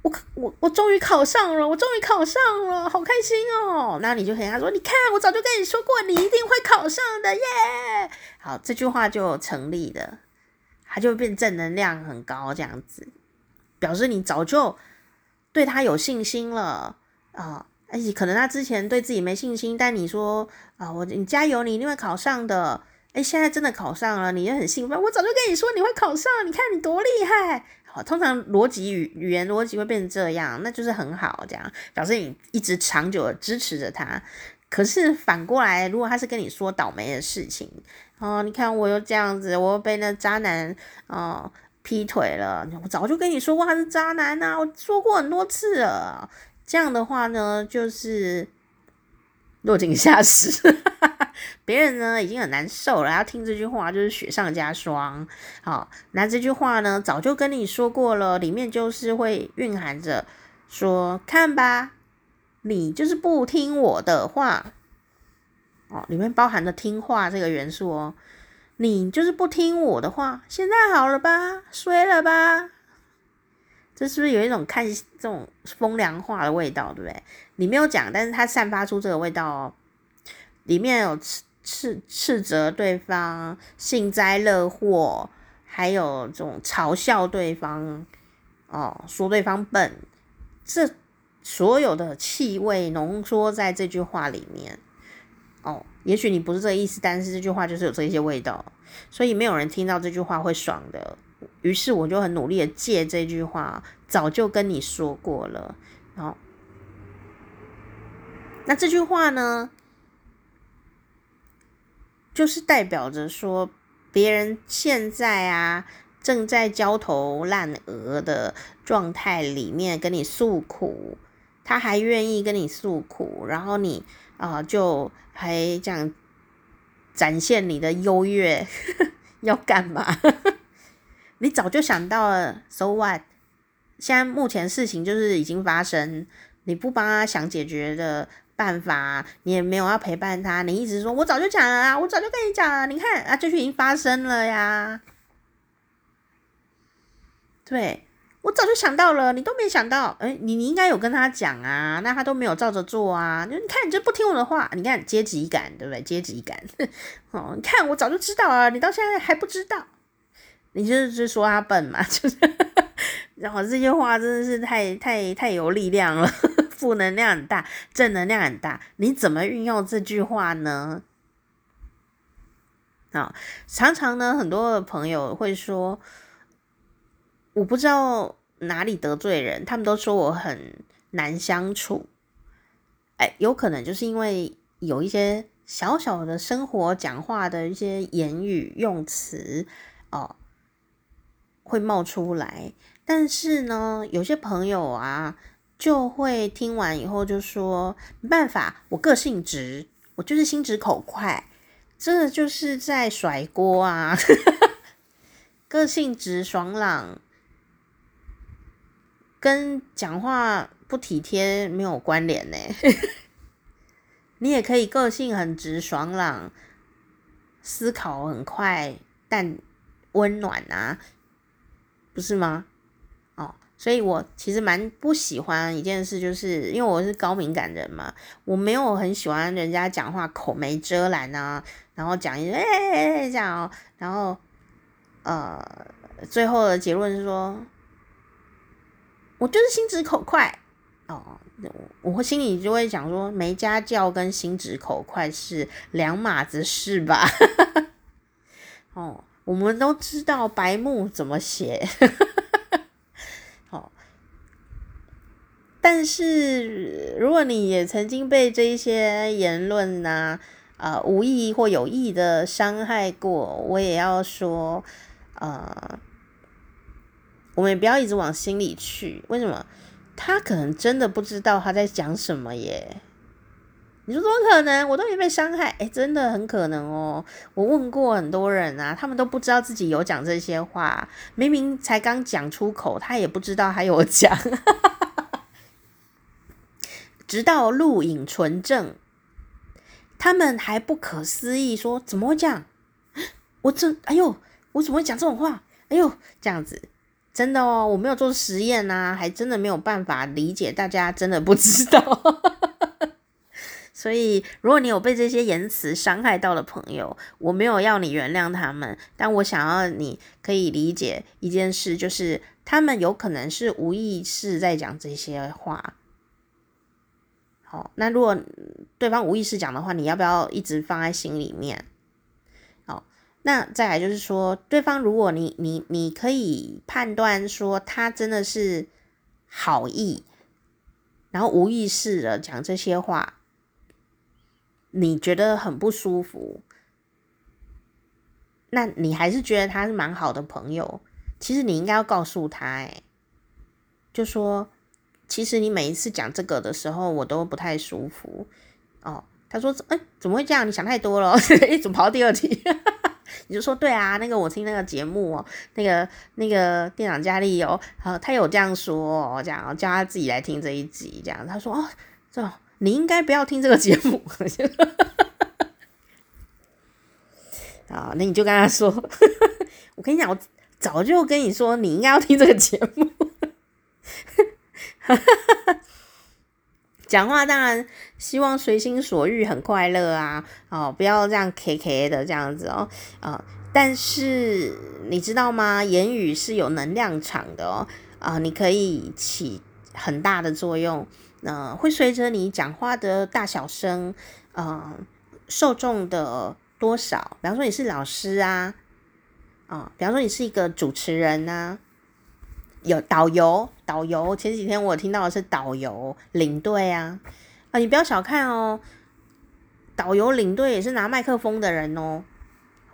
我我我终于考上了，我终于考上了，好开心哦！那你就跟他说：“你看，我早就跟你说过，你一定会考上的耶！”好，这句话就成立的，他就变正能量很高，这样子表示你早就对他有信心了啊！而且可能他之前对自己没信心，但你说啊，我你加油，你一定会考上的。哎，现在真的考上了，你也很兴奋。我早就跟你说你会考上，你看你多厉害。好，通常逻辑语语言逻辑会变成这样，那就是很好，这样表示你一直长久的支持着他。可是反过来，如果他是跟你说倒霉的事情，哦，你看我又这样子，我又被那渣男哦劈腿了，我早就跟你说过他是渣男呐，我说过很多次了。这样的话呢，就是落井下石。别人呢已经很难受了，要听这句话就是雪上加霜。好，那这句话呢早就跟你说过了，里面就是会蕴含着说，看吧，你就是不听我的话。哦，里面包含着听话这个元素哦。你就是不听我的话，现在好了吧，衰了吧？这是不是有一种看这种风凉话的味道，对不对？你没有讲，但是它散发出这个味道哦。里面有斥斥斥责对方幸灾乐祸，还有这种嘲笑对方哦，说对方笨，这所有的气味浓缩在这句话里面哦。也许你不是这个意思，但是这句话就是有这些味道，所以没有人听到这句话会爽的。于是我就很努力的借这句话，早就跟你说过了。然后，那这句话呢？就是代表着说，别人现在啊正在焦头烂额的状态里面跟你诉苦，他还愿意跟你诉苦，然后你啊、就还这样展现你的优越，要干嘛？你早就想到了，so what？现在目前事情就是已经发生，你不帮他想解决的。办法，你也没有要陪伴他，你一直说，我早就讲了啊，我早就跟你讲了，你看啊，这就已经发生了呀。对，我早就想到了，你都没想到，哎，你你应该有跟他讲啊，那他都没有照着做啊。你看，你就不听我的话，你看阶级感，对不对？阶级感，哦，你看我早就知道啊，你到现在还不知道，你就是说他笨嘛，就是，然后这些话真的是太太太有力量了。负能量很大，正能量很大，你怎么运用这句话呢？啊，常常呢，很多的朋友会说，我不知道哪里得罪人，他们都说我很难相处。哎，有可能就是因为有一些小小的生活讲话的一些言语用词哦，会冒出来。但是呢，有些朋友啊。就会听完以后就说没办法，我个性直，我就是心直口快，这就是在甩锅啊！个性直爽朗，跟讲话不体贴没有关联呢。你也可以个性很直爽朗，思考很快但温暖啊，不是吗？哦所以我其实蛮不喜欢一件事，就是因为我是高敏感人嘛，我没有很喜欢人家讲话口没遮拦啊，然后讲一哎哎哎这样哦，然后呃最后的结论是说，我就是心直口快哦，我会心里就会想说，没家教跟心直口快是两码子事吧？哦，我们都知道白目怎么写。但是，如果你也曾经被这一些言论呐、啊，呃，无意或有意的伤害过，我也要说，呃，我们也不要一直往心里去。为什么？他可能真的不知道他在讲什么耶？你说怎么可能？我都没被伤害，诶，真的很可能哦。我问过很多人啊，他们都不知道自己有讲这些话，明明才刚讲出口，他也不知道还有讲。直到录影存证，他们还不可思议说：“怎么会这样？我这……哎呦，我怎么会讲这种话？哎呦，这样子，真的哦，我没有做实验呐，还真的没有办法理解，大家真的不知道。所以，如果你有被这些言辞伤害到的朋友，我没有要你原谅他们，但我想要你可以理解一件事，就是他们有可能是无意识在讲这些话。”好，那如果对方无意识讲的话，你要不要一直放在心里面？那再来就是说，对方如果你你你可以判断说他真的是好意，然后无意识的讲这些话，你觉得很不舒服，那你还是觉得他是蛮好的朋友，其实你应该要告诉他，哎，就说。其实你每一次讲这个的时候，我都不太舒服哦。他说：“哎、怎么会这样？你想太多了。欸” 怎么跑第二题？你就说：“对啊，那个我听那个节目哦，那个那个店长佳丽哦，呃，他有这样说哦，这样叫他自己来听这一集。这样他说：哦，这你应该不要听这个节目。”啊，那你就跟他说：“ 我跟你讲，我早就跟你说，你应该要听这个节目。”哈哈哈哈讲话当然希望随心所欲，很快乐啊！哦，不要这样 K K 的这样子哦，啊、但是你知道吗？言语是有能量场的哦，啊、你可以起很大的作用，呃，会随着你讲话的大小声，呃，受众的多少。比方说你是老师啊，啊、比方说你是一个主持人呐、啊。有导游，导游前几天我听到的是导游领队啊，啊，你不要小看哦，导游领队也是拿麦克风的人哦，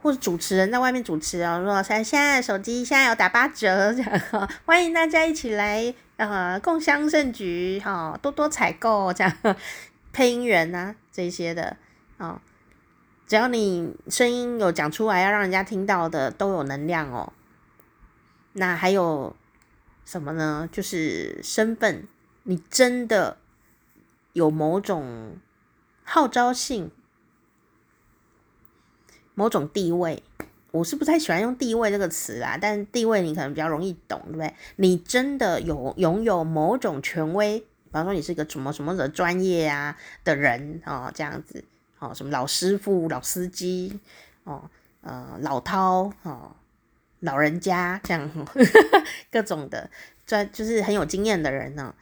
或者主持人在外面主持啊，说现在手机现在有打八折，这 样欢迎大家一起来呃共襄盛举。哈，多多采购这样，配音员呐、啊、这些的。啊，只要你声音有讲出来，要让人家听到的都有能量哦，那还有。什么呢？就是身份，你真的有某种号召性，某种地位。我是不太喜欢用地位这个词啦，但地位你可能比较容易懂，对不对？你真的有拥有某种权威，比方说你是一个什么什么的专业啊的人哦，这样子哦，什么老师傅、老司机哦，呃，老涛哦。老人家这样，各种的，专就是很有经验的人呢。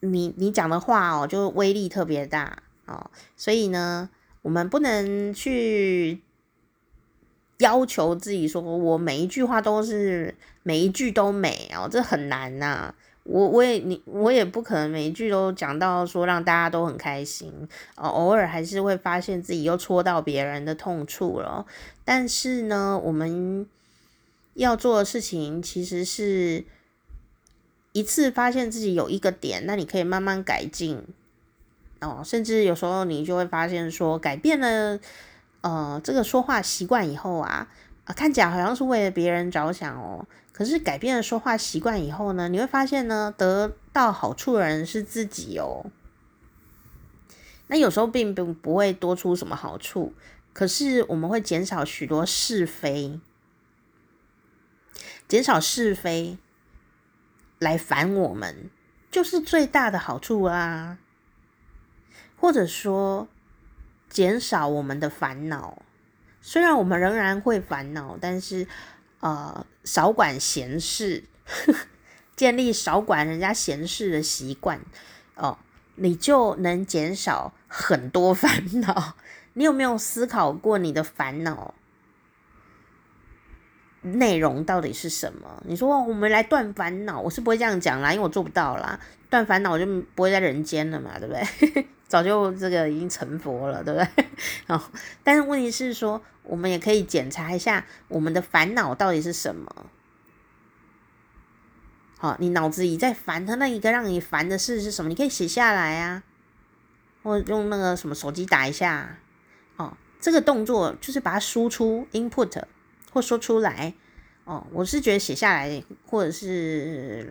你你讲的话哦，就威力特别大哦。所以呢，我们不能去要求自己说，我每一句话都是每一句都美哦，这很难呐。我我也你我也不可能每一句都讲到说让大家都很开心哦。偶尔还是会发现自己又戳到别人的痛处了。但是呢，我们。要做的事情其实是一次发现自己有一个点，那你可以慢慢改进哦。甚至有时候你就会发现说，改变了呃这个说话习惯以后啊，啊看起来好像是为了别人着想哦。可是改变了说话习惯以后呢，你会发现呢，得到好处的人是自己哦。那有时候并不不会多出什么好处，可是我们会减少许多是非。减少是非来烦我们，就是最大的好处啊。或者说，减少我们的烦恼。虽然我们仍然会烦恼，但是呃，少管闲事，建立少管人家闲事的习惯哦，你就能减少很多烦恼。你有没有思考过你的烦恼？内容到底是什么？你说我们来断烦恼，我是不会这样讲啦，因为我做不到啦。断烦恼我就不会在人间了嘛，对不对？早就这个已经成佛了，对不对？哦，但是问题是说，我们也可以检查一下我们的烦恼到底是什么。好，你脑子里在烦他那一个让你烦的事是什么？你可以写下来啊，或用那个什么手机打一下。哦，这个动作就是把它输出 input。或说出来哦，我是觉得写下来，或者是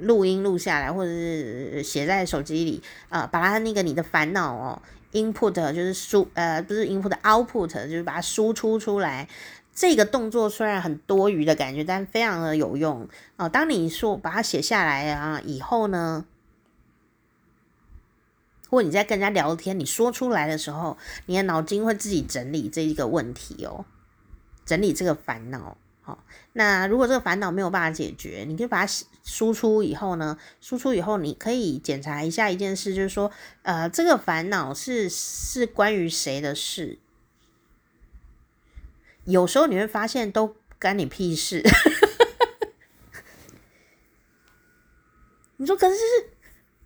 录音录下来，或者是写在手机里啊、呃，把它那个你的烦恼哦，input 就是输呃不是 input，output 就是把它输出出来。这个动作虽然很多余的感觉，但非常的有用哦。当你说把它写下来啊以后呢，或你在跟人家聊天，你说出来的时候，你的脑筋会自己整理这一个问题哦。整理这个烦恼，好。那如果这个烦恼没有办法解决，你可以把它输出以后呢？输出以后，你可以检查一下一件事，就是说，呃，这个烦恼是是关于谁的事？有时候你会发现都干你屁事。你说，可是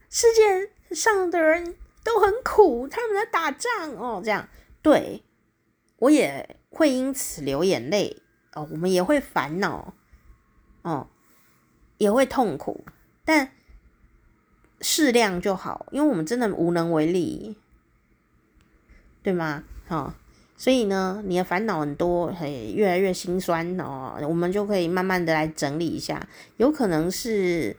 世界上的人都很苦，他们在打仗哦，这样对。我也会因此流眼泪哦，我们也会烦恼哦，也会痛苦，但适量就好，因为我们真的无能为力。对吗？哦，所以呢，你的烦恼很多，嘿，越来越心酸哦，我们就可以慢慢的来整理一下，有可能是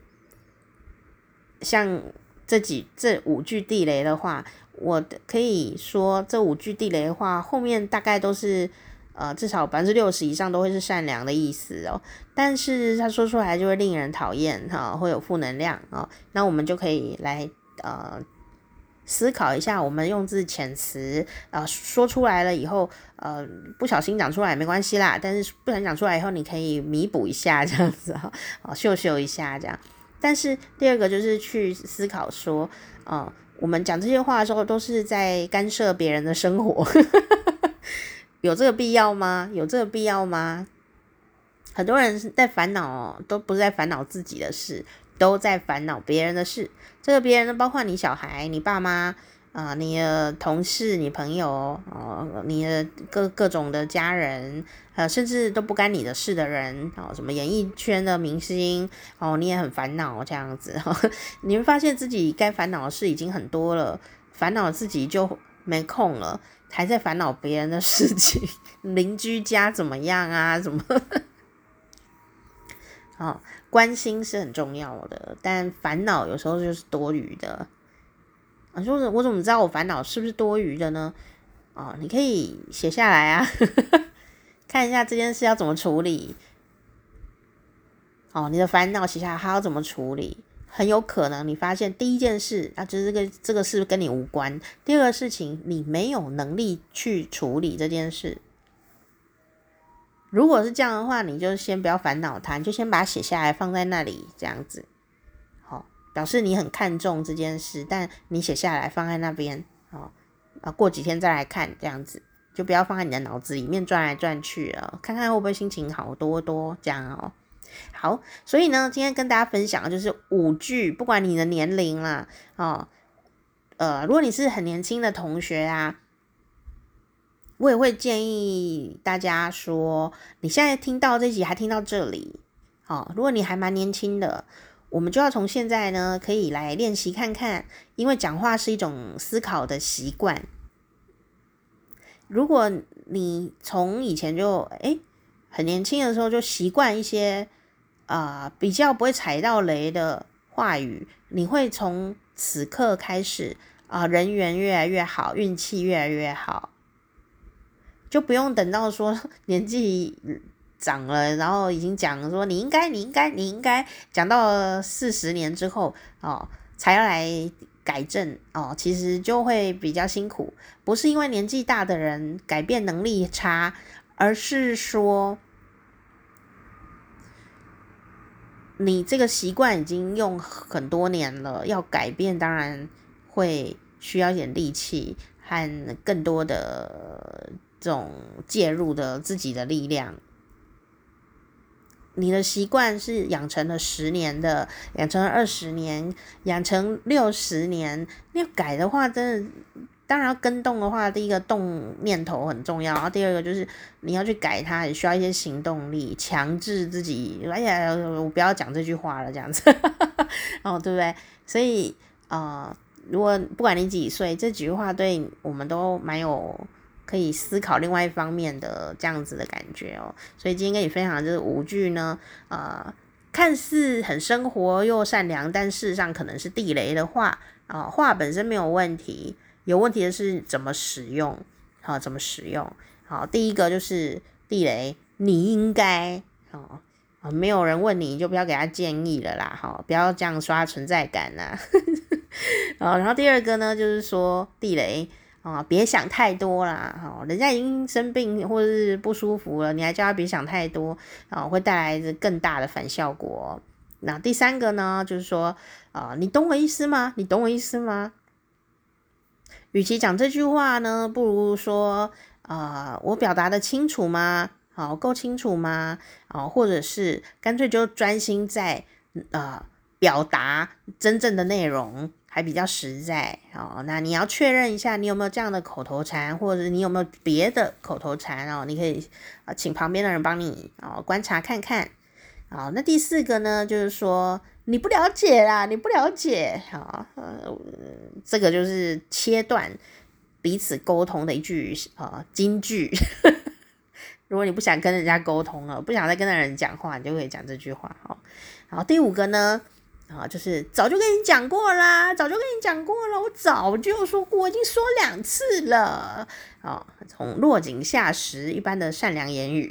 像这几这五句地雷的话，我可以说这五句地雷的话，后面大概都是。呃，至少百分之六十以上都会是善良的意思哦，但是他说出来就会令人讨厌哈，会有负能量哦。那我们就可以来呃思考一下，我们用字遣词呃说出来了以后，呃不小心讲出来也没关系啦，但是不小心讲出来以后，你可以弥补一下这样子哈，哦秀秀一下这样。但是第二个就是去思考说，呃，我们讲这些话的时候都是在干涉别人的生活。有这个必要吗？有这个必要吗？很多人在烦恼，都不是在烦恼自己的事，都在烦恼别人的事。这个别人呢，包括你小孩、你爸妈啊、你的同事、你朋友哦、你的各各种的家人，呃，甚至都不干你的事的人哦、什么演艺圈的明星哦，你也很烦恼这样子。呵呵，你会发现自己该烦恼的事已经很多了，烦恼自己就没空了。还在烦恼别人的事情，邻居家怎么样啊？怎么？哦，关心是很重要的，但烦恼有时候就是多余的。啊，就是我怎么知道我烦恼是不是多余的呢？哦，你可以写下来啊，看一下这件事要怎么处理。哦，你的烦恼写下来，还要怎么处理？很有可能你发现第一件事啊，就是这个这个事跟你无关。第二个事情，你没有能力去处理这件事。如果是这样的话，你就先不要烦恼它，你就先把它写下来放在那里，这样子，好，表示你很看重这件事，但你写下来放在那边，好啊，过几天再来看，这样子就不要放在你的脑子里面转来转去了，看看会不会心情好多多这样哦。好，所以呢，今天跟大家分享的就是五句，不管你的年龄啦，哦，呃，如果你是很年轻的同学啊，我也会建议大家说，你现在听到这集还听到这里，哦，如果你还蛮年轻的，我们就要从现在呢，可以来练习看看，因为讲话是一种思考的习惯。如果你从以前就诶很年轻的时候就习惯一些。啊、呃，比较不会踩到雷的话语，你会从此刻开始啊、人缘越来越好，运气越来越好，就不用等到说 年纪长了，然后已经讲说你应该，你应该，你应该，讲到四十年之后哦，才要来改正哦，其实就会比较辛苦，不是因为年纪大的人改变能力差，而是说。你这个习惯已经用很多年了，要改变当然会需要一点力气和更多的这种介入的自己的力量。你的习惯是养成了十年的，养成了二十年，养成六十年，要改的话，真的。当然要更动的话，第一个动念头很重要，然后第二个就是你要去改它，也需要一些行动力，强制自己。哎呀，我不要讲这句话了，这样子，哦，对不对？所以啊、呃，如果不管你几岁，这几句话对我们都蛮有可以思考另外一方面的这样子的感觉哦。所以今天跟你分享的这五句呢，呃，看似很生活又善良，但事实上可能是地雷的话啊、话本身没有问题。有问题的是怎么使用，好，怎么使用？好，第一个就是地雷，你应该，哦，没有人问你，就不要给他建议了啦，哈，不要这样刷存在感呐，好，然后第二个呢，就是说地雷，啊，别想太多啦，哈，人家已经生病或者是不舒服了，你还叫他别想太多，啊，会带来更大的反效果。那第三个呢，就是说，啊，你懂我意思吗？你懂我意思吗？与其讲这句话呢，不如说，啊、我表达的清楚吗？好，够清楚吗？哦，或者是干脆就专心在啊、表达真正的内容，还比较实在。哦，那你要确认一下，你有没有这样的口头禅，或者你有没有别的口头禅哦？你可以啊，请旁边的人帮你哦观察看看。好，那第四个呢，就是说。你不了解啦，你不了解，好，呃，这个就是切断彼此沟通的一句啊金句。如果你不想跟人家沟通了，不想再跟那人讲话，你就可以讲这句话哈。然后第五个呢，啊，就是早就跟你讲过啦，早就跟你讲过了，我早就说过，我已经说两次了。啊，从落井下石一般的善良言语。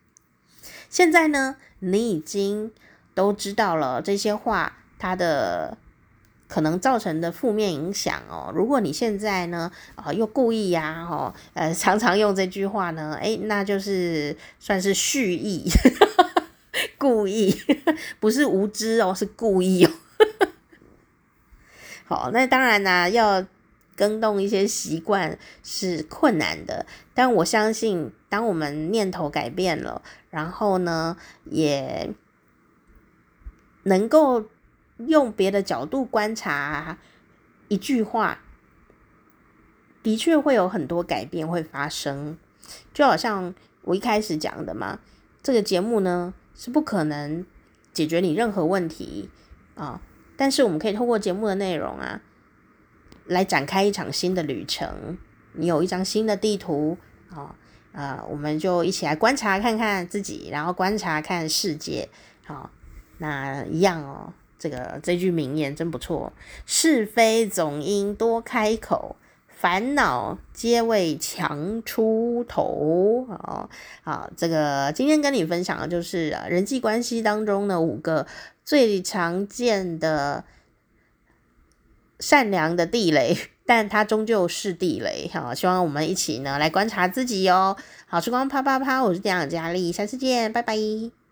现在呢，你已经都知道了这些话，它的。可能造成的负面影响哦。如果你现在呢，啊、又故意呀、啊，哦，呃，常常用这句话呢，诶，那就是算是蓄意，故意，不是无知哦，是故意哦。好，那当然呢，要更动一些习惯是困难的，但我相信，当我们念头改变了，然后呢，也能够。用别的角度观察一句话，的确会有很多改变会发生。就好像我一开始讲的嘛，这个节目呢是不可能解决你任何问题啊，但是我们可以透过节目的内容啊，来展开一场新的旅程。你有一张新的地图啊，啊，我们就一起来观察看看自己，然后观察看世界。好，那一样哦。这个这句名言真不错，是非总应多开口，烦恼皆为强出头。哦，好，这个今天跟你分享的就是人际关系当中的五个最常见的善良的地雷，但它终究是地雷。好，希望我们一起呢来观察自己哟。好，时光啪啪啪，我是店长佳丽，下次见，拜拜。